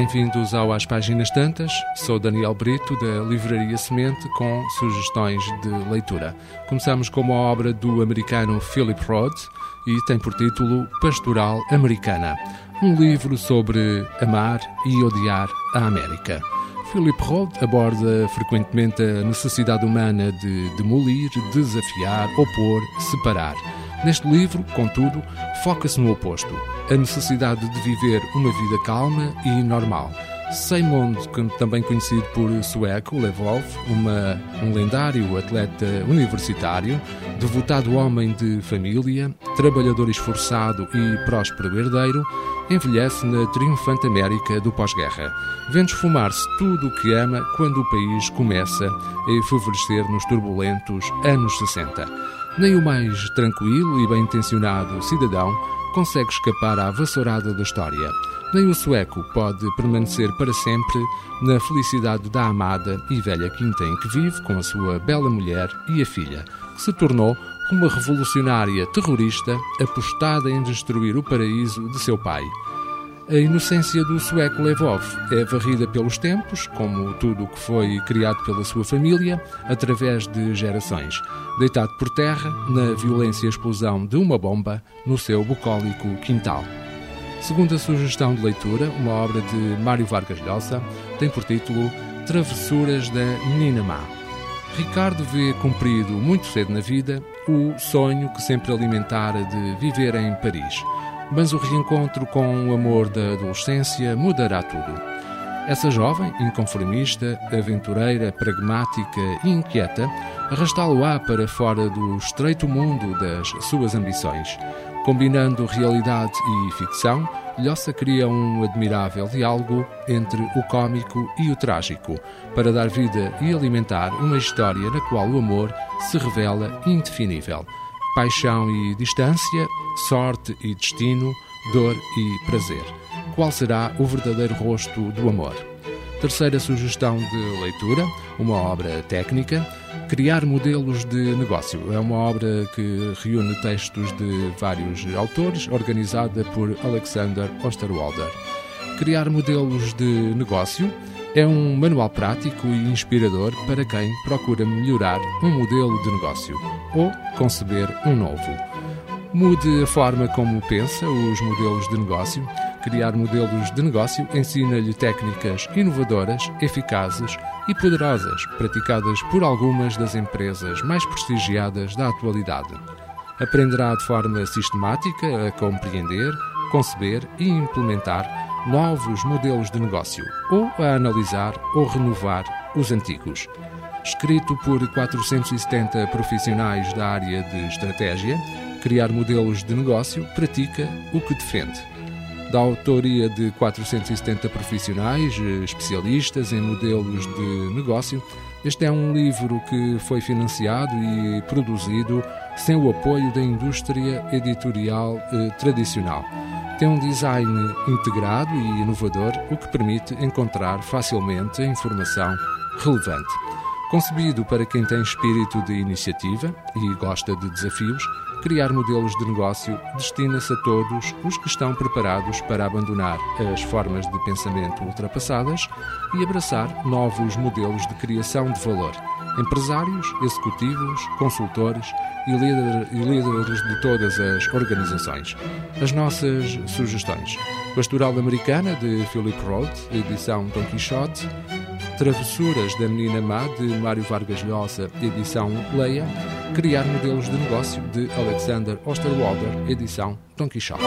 Bem-vindos ao Às Páginas Tantas. Sou Daniel Brito, da Livraria Semente, com sugestões de leitura. Começamos com uma obra do americano Philip Roth e tem por título Pastoral Americana, um livro sobre amar e odiar a América. Philip Roth aborda frequentemente a necessidade humana de demolir, desafiar, opor, separar. Neste livro, contudo, foca-se no oposto, a necessidade de viver uma vida calma e normal. Seymond, também conhecido por sueco, Levov, uma, um lendário atleta universitário, devotado homem de família, trabalhador esforçado e próspero herdeiro, envelhece na triunfante América do pós-guerra, vendo esfumar-se tudo o que ama quando o país começa a efavorecer nos turbulentos anos 60. Nem o mais tranquilo e bem-intencionado cidadão consegue escapar à vassourada da história. Nem o sueco pode permanecer para sempre na felicidade da amada e velha quinta em que vive com a sua bela mulher e a filha, que se tornou uma revolucionária terrorista apostada em destruir o paraíso de seu pai. A inocência do sueco Levov é varrida pelos tempos, como tudo o que foi criado pela sua família, através de gerações, deitado por terra na violência explosão de uma bomba no seu bucólico quintal. Segundo a sugestão de leitura, uma obra de Mário Vargas Llosa tem por título Travessuras da Menina Má. Ricardo vê cumprido muito cedo na vida o sonho que sempre alimentara de viver em Paris mas o reencontro com o amor da adolescência mudará tudo. Essa jovem, inconformista, aventureira, pragmática e inquieta, arrastá-lo-á para fora do estreito mundo das suas ambições. Combinando realidade e ficção, Lhosa cria um admirável diálogo entre o cômico e o trágico, para dar vida e alimentar uma história na qual o amor se revela indefinível paixão e distância, sorte e destino, dor e prazer. Qual será o verdadeiro rosto do amor? Terceira sugestão de leitura, uma obra técnica, Criar Modelos de Negócio. É uma obra que reúne textos de vários autores, organizada por Alexander Osterwalder. Criar Modelos de Negócio é um manual prático e inspirador para quem procura melhorar um modelo de negócio ou conceber um novo. Mude a forma como pensa os modelos de negócio. Criar modelos de negócio ensina-lhe técnicas inovadoras, eficazes e poderosas, praticadas por algumas das empresas mais prestigiadas da atualidade. Aprenderá de forma sistemática a compreender, conceber e implementar novos modelos de negócio ou a analisar ou renovar os antigos. Escrito por 470 profissionais da área de estratégia, criar modelos de negócio pratica o que defende. Da autoria de 470 profissionais, especialistas em modelos de negócio, este é um livro que foi financiado e produzido sem o apoio da indústria editorial eh, tradicional tem um design integrado e inovador, o que permite encontrar facilmente a informação relevante. Concebido para quem tem espírito de iniciativa e gosta de desafios, criar modelos de negócio destina-se a todos os que estão preparados para abandonar as formas de pensamento ultrapassadas e abraçar novos modelos de criação de valor. Empresários, executivos, consultores e, líder, e líderes de todas as organizações. As nossas sugestões: Pastoral Americana de Philip Roth, edição Don Quixote. Travessuras da Menina Má, de Mário Vargas Llosa, edição Leia. Criar Modelos de Negócio, de Alexander Osterwalder, edição Don Quixote.